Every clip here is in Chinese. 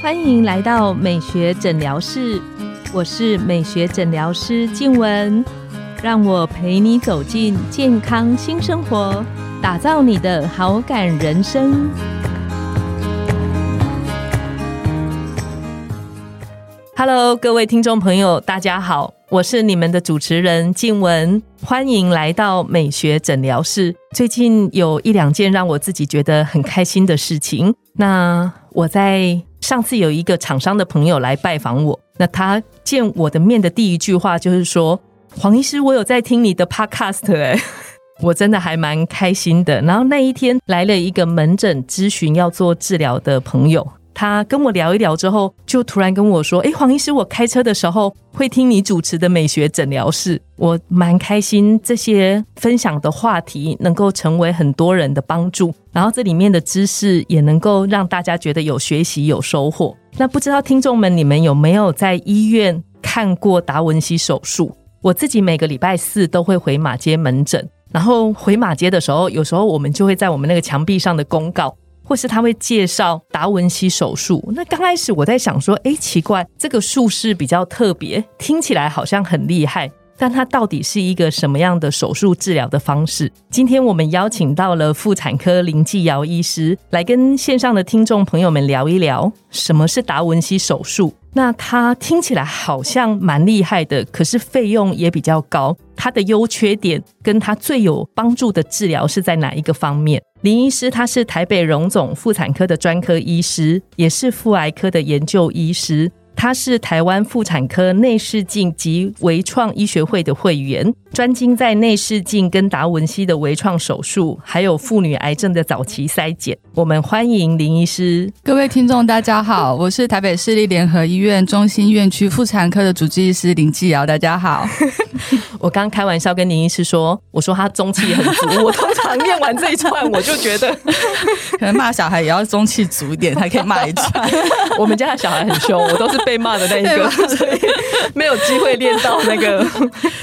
欢迎来到美学诊疗室，我是美学诊疗师静雯，让我陪你走进健康新生活，打造你的好感人生。Hello，各位听众朋友，大家好，我是你们的主持人静雯，欢迎来到美学诊疗室。最近有一两件让我自己觉得很开心的事情，那我在。上次有一个厂商的朋友来拜访我，那他见我的面的第一句话就是说：“黄医师，我有在听你的 podcast 哎，我真的还蛮开心的。”然后那一天来了一个门诊咨询要做治疗的朋友。他跟我聊一聊之后，就突然跟我说：“哎，黄医师，我开车的时候会听你主持的美学诊疗室，我蛮开心。这些分享的话题能够成为很多人的帮助，然后这里面的知识也能够让大家觉得有学习、有收获。那不知道听众们，你们有没有在医院看过达文西手术？我自己每个礼拜四都会回马街门诊，然后回马街的时候，有时候我们就会在我们那个墙壁上的公告。”或是他会介绍达文西手术。那刚开始我在想说，哎，奇怪，这个术式比较特别，听起来好像很厉害，但它到底是一个什么样的手术治疗的方式？今天我们邀请到了妇产科林继尧医师来跟线上的听众朋友们聊一聊，什么是达文西手术。那它听起来好像蛮厉害的，可是费用也比较高。它的优缺点跟它最有帮助的治疗是在哪一个方面？林医师他是台北荣总妇产科的专科医师，也是妇癌科的研究医师。他是台湾妇产科内视镜及微创医学会的会员，专精在内视镜跟达文西的微创手术，还有妇女癌症的早期筛检。我们欢迎林医师。各位听众，大家好，我是台北市立联合医院中心院区妇产科的主治医师林继尧。大家好，我刚开玩笑跟林医师说，我说他中气很足。我通常念完这一串，我就觉得 可能骂小孩也要中气足一点才可以骂一串。我们家的小孩很凶，我都是。被骂的那一个，所以没有机会练到那个。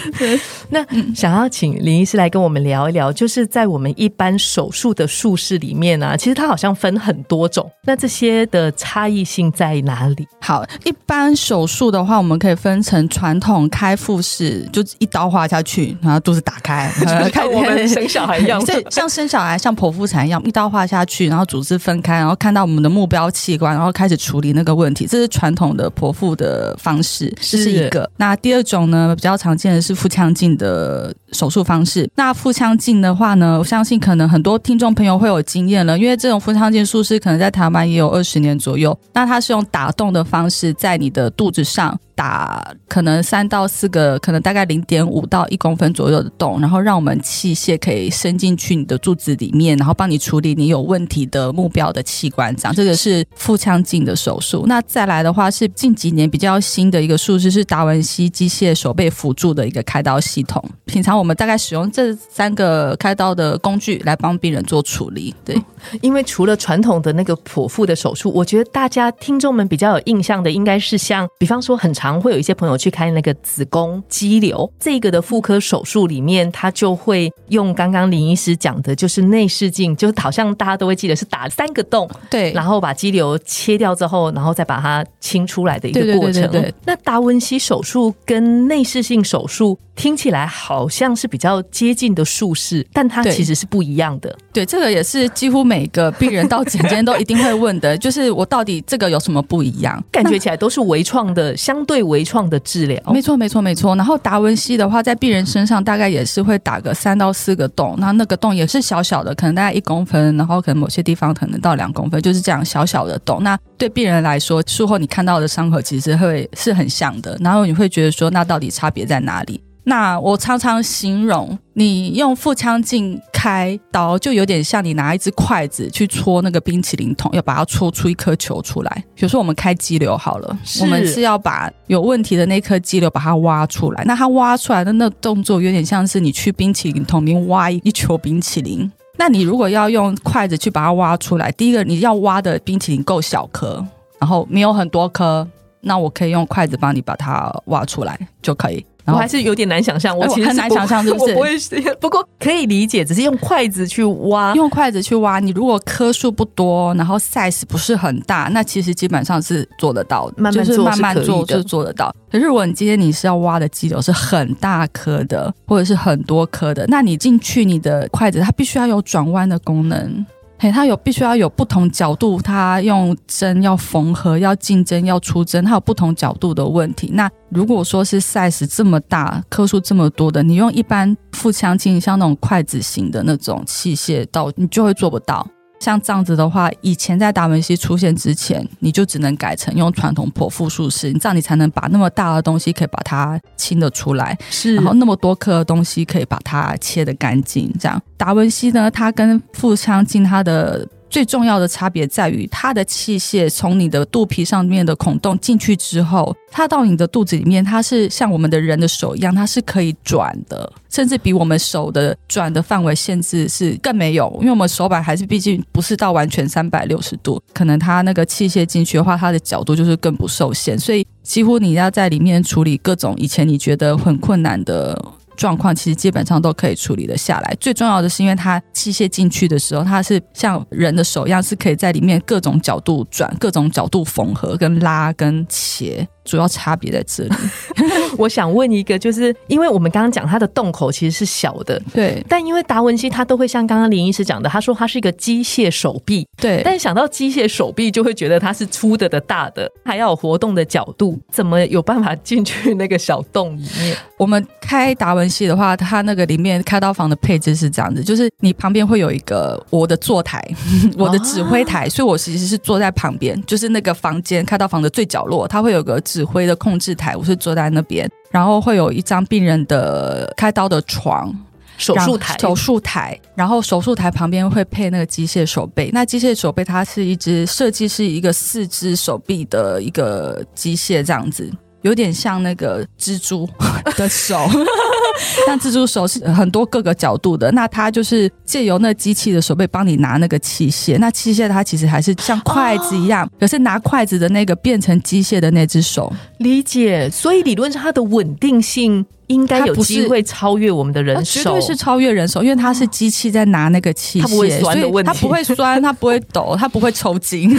那想要请林医师来跟我们聊一聊，就是在我们一般手术的术式里面呢，其实它好像分很多种。那这些的差异性在哪里？好，一般手术的话，我们可以分成传统开腹式，就一刀划下去，然后肚子打开，看我们生小孩一样，对，像生小孩，像剖腹产一样，一刀划下去，然后组织分开，然后看到我们的目标器官，然后开始处理那个问题。这是传统的。剖腹的方式，这是一个。那第二种呢，比较常见的是腹腔镜的手术方式。那腹腔镜的话呢，我相信可能很多听众朋友会有经验了，因为这种腹腔镜术式可能在台湾也有二十年左右。那它是用打洞的方式在你的肚子上。打可能三到四个，可能大概零点五到一公分左右的洞，然后让我们器械可以伸进去你的肚子里面，然后帮你处理你有问题的目标的器官。这样，这个是腹腔镜的手术。那再来的话是近几年比较新的一个术式，是达文西机械手背辅助的一个开刀系统。平常我们大概使用这三个开刀的工具来帮病人做处理。对，因为除了传统的那个剖腹的手术，我觉得大家听众们比较有印象的，应该是像比方说很。常会有一些朋友去开那个子宫肌瘤，这个的妇科手术里面，他就会用刚刚林医师讲的，就是内视镜，就好像大家都会记得是打三个洞，对，然后把肌瘤切掉之后，然后再把它清出来的一个过程。对那达文西手术跟内视镜手术听起来好像是比较接近的术式，但它其实是不一样的。对，这个也是几乎每个病人到诊间都一定会问的，就是我到底这个有什么不一样？感觉起来都是微创的，相对。对微创的治疗，没错没错没错。然后达文西的话，在病人身上大概也是会打个三到四个洞，那那个洞也是小小的，可能大概一公分，然后可能某些地方可能到两公分，就是这样小小的洞。那对病人来说，术后你看到的伤口其实会是很像的，然后你会觉得说，那到底差别在哪里？那我常常形容，你用腹腔镜开刀，就有点像你拿一只筷子去戳那个冰淇淋桶，要把它戳出一颗球出来。比如说我们开肌瘤好了，我们是要把有问题的那颗肌瘤把它挖出来。那它挖出来的那动作，有点像是你去冰淇淋桶里面挖一球冰淇淋。那你如果要用筷子去把它挖出来，第一个你要挖的冰淇淋够小颗，然后没有很多颗，那我可以用筷子帮你把它挖出来就可以。我还是有点难想象，我其实很难想象，是不是？我不会，不过可以理解，只是用筷子去挖，用筷子去挖。你如果颗数不多，然后 size 不是很大，那其实基本上是做得到的，慢慢做慢慢做就做得到。可是如果你今天你是要挖的鸡柳是很大颗的，或者是很多颗的，那你进去你的筷子它必须要有转弯的功能。嘿，它有必须要有不同角度，它用针要缝合，要进针，要出针，它有不同角度的问题。那如果说是 size 这么大，颗数这么多的，你用一般腹腔镜，像那种筷子型的那种器械到，你就会做不到。像这样子的话，以前在达文西出现之前，你就只能改成用传统剖腹术式，你这样你才能把那么大的东西可以把它清得出来，是，然后那么多颗的东西可以把它切得干净。这样达文西呢，它跟腹腔镜它的。最重要的差别在于，它的器械从你的肚皮上面的孔洞进去之后，它到你的肚子里面，它是像我们的人的手一样，它是可以转的，甚至比我们手的转的范围限制是更没有，因为我们手板还是毕竟不是到完全三百六十度，可能它那个器械进去的话，它的角度就是更不受限，所以几乎你要在里面处理各种以前你觉得很困难的。状况其实基本上都可以处理的下来。最重要的是，因为它器械进去的时候，它是像人的手一样，是可以在里面各种角度转、各种角度缝合、跟拉、跟切。主要差别在这里。我想问一个，就是因为我们刚刚讲它的洞口其实是小的，对。但因为达文西他都会像刚刚林医师讲的，他说他是一个机械手臂，对。但想到机械手臂，就会觉得它是粗的的大的，还要有活动的角度，怎么有办法进去那个小洞里面？我们开达文西的话，它那个里面开刀房的配置是这样子，就是你旁边会有一个我的坐台，我的指挥台，所以我其实是坐在旁边，就是那个房间开刀房的最角落，它会有个。指挥的控制台，我是坐在那边，然后会有一张病人的开刀的床，手术台，手术台，然后手术台旁边会配那个机械手背。那机械手背它是一只设计是一个四只手臂的一个机械，这样子有点像那个蜘蛛 的手。像蜘蛛手是很多各个角度的，那它就是借由那机器的手背帮你拿那个器械，那器械它其实还是像筷子一样，可是拿筷子的那个变成机械的那只手，理解。所以理论上它的稳定性。应该有机会超越我们的人手，绝对是超越人手，因为它是机器在拿那个器械，所以它不会酸，它不会抖，它不会抽筋，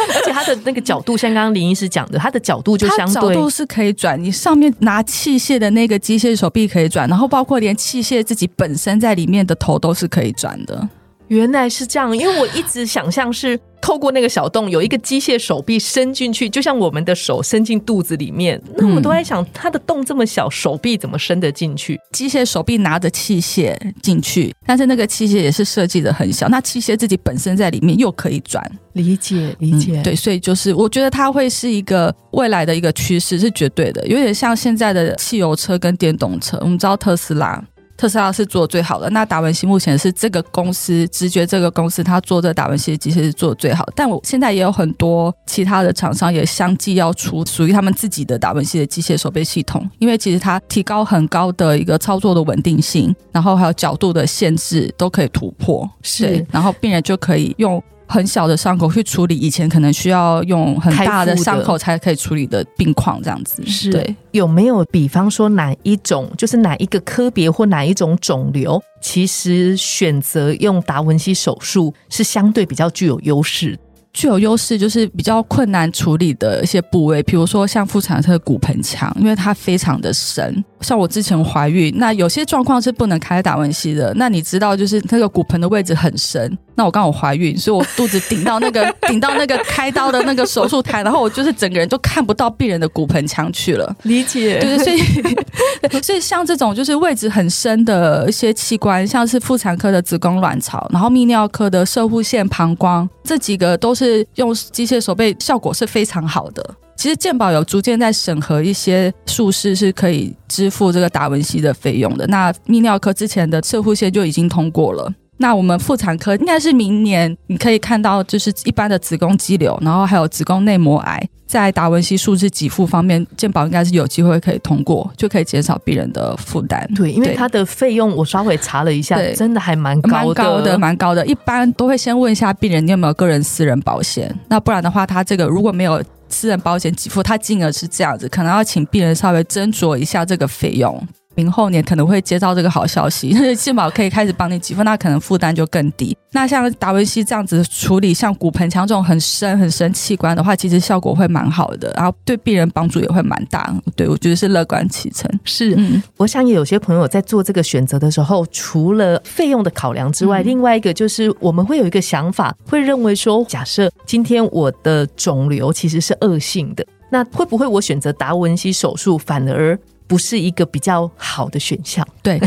而且它的那个角度，像刚刚林医师讲的，它的角度就相对角度是可以转，你上面拿器械的那个机械手臂可以转，然后包括连器械自己本身在里面的头都是可以转的。原来是这样，因为我一直想象是透过那个小洞有一个机械手臂伸进去，就像我们的手伸进肚子里面。那我都在想，它的洞这么小，手臂怎么伸得进去？机械手臂拿着器械进去，但是那个器械也是设计的很小，那器械自己本身在里面又可以转。理解理解，对，所以就是我觉得它会是一个未来的一个趋势，是绝对的，有点像现在的汽油车跟电动车。我们知道特斯拉。特斯拉是做最好的，那达文西目前是这个公司直觉这个公司，他做这达文西的机械是做的最好。但我现在也有很多其他的厂商也相继要出属于他们自己的达文西的机械手背系统，因为其实它提高很高的一个操作的稳定性，然后还有角度的限制都可以突破，是，然后病人就可以用。很小的伤口去处理，以前可能需要用很大的伤口才可以处理的病况，这样子是。对，有没有比方说哪一种，就是哪一个科别或哪一种肿瘤，其实选择用达文西手术是相对比较具有优势？具有优势就是比较困难处理的一些部位，比如说像妇产科的骨盆腔，因为它非常的深。像我之前怀孕，那有些状况是不能开达文西的。那你知道，就是那个骨盆的位置很深。那我刚好怀孕，所以我肚子顶到那个 顶到那个开刀的那个手术台，然后我就是整个人都看不到病人的骨盆腔去了。理解，对，所以 所以像这种就是位置很深的一些器官，像是妇产科的子宫卵巢，然后泌尿科的射护腺、膀胱，这几个都是用机械手背效果是非常好的。其实健保有逐渐在审核一些术士是可以支付这个达文西的费用的。那泌尿科之前的射护线就已经通过了。那我们妇产科应该是明年，你可以看到就是一般的子宫肌瘤，然后还有子宫内膜癌。在达文西数字给付方面，健保应该是有机会可以通过，就可以减少病人的负担。对，因为它的费用我稍微查了一下，真的还蛮高的，蛮高的。一般都会先问一下病人你有没有个人私人保险，那不然的话，他这个如果没有私人保险给付，它金额是这样子，可能要请病人稍微斟酌一下这个费用。明后年可能会接到这个好消息，健保可以开始帮你给付，那可能负担就更低。那像达文西这样子处理，像骨盆腔这种很深很深器官的话，其实效果会蛮好的，然后对病人帮助也会蛮大。对我觉得是乐观其成。是，嗯，我想也有些朋友在做这个选择的时候，除了费用的考量之外，另外一个就是我们会有一个想法，会认为说，假设今天我的肿瘤其实是恶性的，那会不会我选择达文西手术反而？不是一个比较好的选项，对，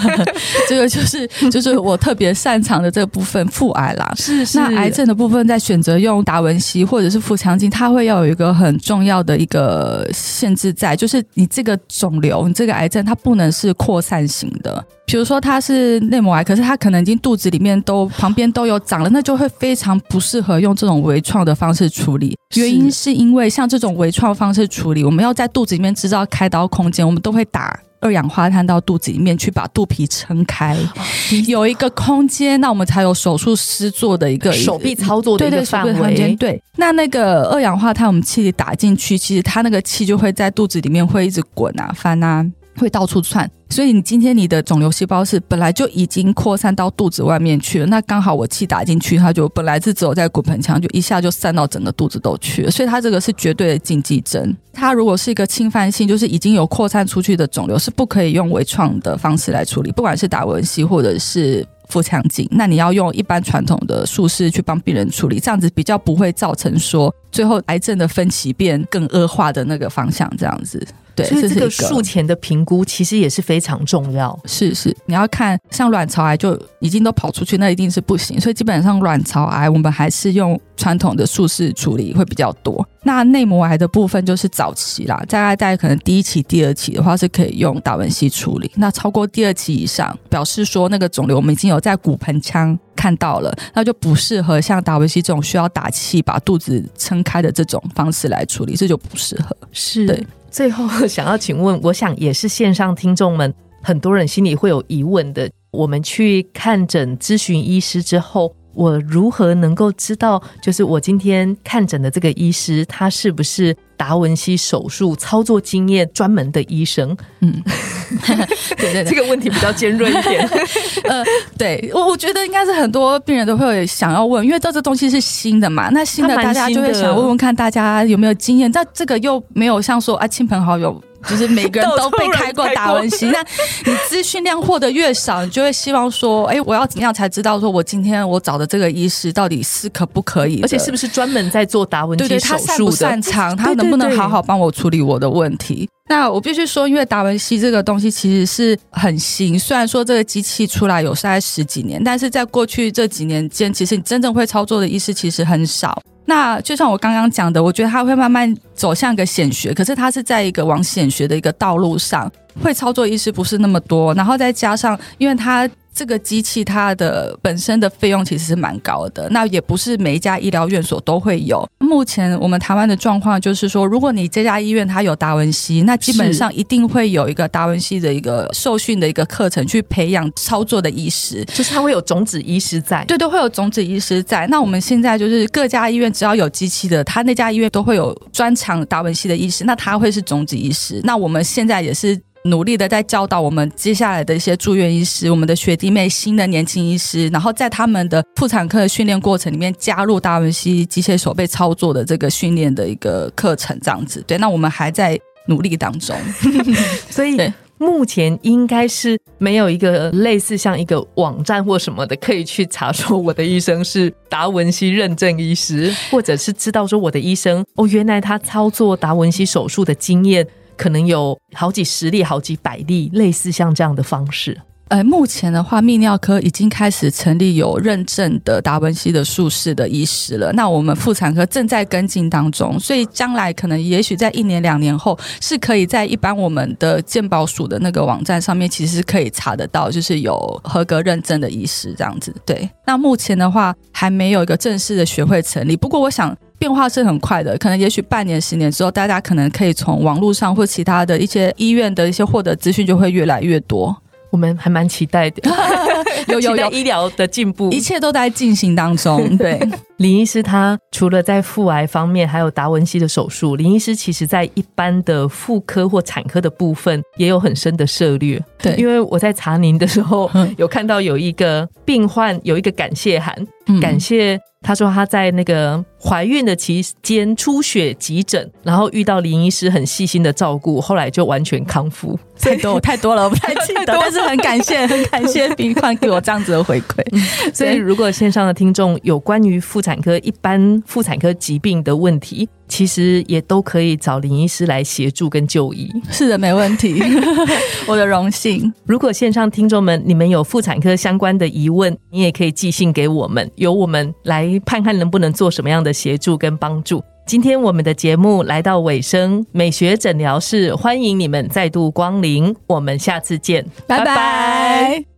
这个就是就是我特别擅长的这个部分，腹癌啦。是是，那癌症的部分在选择用达文西或者是腹腔镜，它会要有一个很重要的一个限制在，就是你这个肿瘤，你这个癌症，它不能是扩散型的。比如说它是内膜癌，可是它可能已经肚子里面都旁边都有长了，那就会非常不适合用这种微创的方式处理。原因是因为像这种微创方式处理，我们要在肚子里面制造开刀空间，我们都会打二氧化碳到肚子里面去把肚皮撑开，有一个空间，那我们才有手术师做的一个手臂操作的一个范围。对，那那个二氧化碳我们气体打进去，其实它那个气就会在肚子里面会一直滚啊翻啊。会到处窜，所以你今天你的肿瘤细胞是本来就已经扩散到肚子外面去了，那刚好我气打进去，它就本来是只有在骨盆腔，就一下就散到整个肚子都去了，所以它这个是绝对的禁忌症。它如果是一个侵犯性，就是已经有扩散出去的肿瘤，是不可以用微创的方式来处理，不管是打文西或者是腹腔镜，那你要用一般传统的术式去帮病人处理，这样子比较不会造成说最后癌症的分歧变更恶化的那个方向，这样子。对，所以这个术前的评估其实也是非常重要。是是，你要看像卵巢癌就已经都跑出去，那一定是不行。所以基本上卵巢癌我们还是用传统的术式处理会比较多。那内膜癌的部分就是早期啦，大概在可能第一期、第二期的话是可以用达文西处理。那超过第二期以上，表示说那个肿瘤我们已经有在骨盆腔看到了，那就不适合像达文西这种需要打气把肚子撑开的这种方式来处理，这就不适合。是对。最后 想要请问，我想也是线上听众们很多人心里会有疑问的。我们去看诊咨询医师之后，我如何能够知道，就是我今天看诊的这个医师，他是不是达文西手术操作经验专门的医生？嗯，对 对对，这个问题比较尖锐一点。呃，对我我觉得应该是很多病人都会想要问，因为这这东西是新的嘛，那新的大家就会想问问看大家有没有经验，但这个又没有像说啊亲朋好友。就是每个人 都被开过达文西，那你资讯量获得越少，你就会希望说，哎，我要怎么样才知道说我今天我找的这个医师到底是可不可以，而且是不是专门在做达文西手术的？擅长，他能不能好好帮我处理我的问题？那我必须说，因为达文西这个东西其实是很新，虽然说这个机器出来有大概十几年，但是在过去这几年间，其实你真正会操作的医师其实很少。那就像我刚刚讲的，我觉得他会慢慢走向一个显学，可是他是在一个往显学的一个道路上，会操作医师不是那么多，然后再加上，因为他。这个机器它的本身的费用其实是蛮高的，那也不是每一家医疗院所都会有。目前我们台湾的状况就是说，如果你这家医院它有达文西，那基本上一定会有一个达文西的一个受训的一个课程去培养操作的医师，就是它会有种子医师在，对，都会有种子医师在。那我们现在就是各家医院只要有机器的，他那家医院都会有专长达文西的医师，那他会是种子医师。那我们现在也是。努力的在教导我们接下来的一些住院医师，我们的学弟妹、新的年轻医师，然后在他们的妇产科的训练过程里面加入达文西机械手背操作的这个训练的一个课程，这样子。对，那我们还在努力当中，所以目前应该是没有一个类似像一个网站或什么的可以去查说我的医生是达文西认证医师，或者是知道说我的医生哦，原来他操作达文西手术的经验。可能有好几十例、好几百例，类似像这样的方式。呃，目前的话，泌尿科已经开始成立有认证的达文西的术士的医师了。那我们妇产科正在跟进当中，所以将来可能也许在一年、两年后，是可以在一般我们的健保署的那个网站上面，其实是可以查得到，就是有合格认证的医师这样子。对，那目前的话还没有一个正式的学会成立。不过，我想。变化是很快的，可能也许半年、十年之后，大家可能可以从网络上或其他的一些医院的一些获得资讯就会越来越多。我们还蛮期待的，有有有医疗的进步，一切都在进行当中。对，林医师他除了在腹癌方面，还有达文西的手术，林医师其实在一般的妇科或产科的部分也有很深的涉略。对，因为我在查您的时候，有看到有一个病患有一个感谢函，感谢。他说他在那个怀孕的期间出血急诊，然后遇到林医师很细心的照顾，后来就完全康复。太多 太多了，我不太 记得，但是很感谢，很感谢病患给我这样子的回馈。所以，如果线上的听众有关于妇产科一般妇产科疾病的问题，其实也都可以找林医师来协助跟就医。是的，没问题，我的荣幸。如果线上听众们你们有妇产科相关的疑问，你也可以寄信给我们，由我们来看看能不能做什么样的协助跟帮助。今天我们的节目来到尾声，美学诊疗室欢迎你们再度光临，我们下次见，拜拜。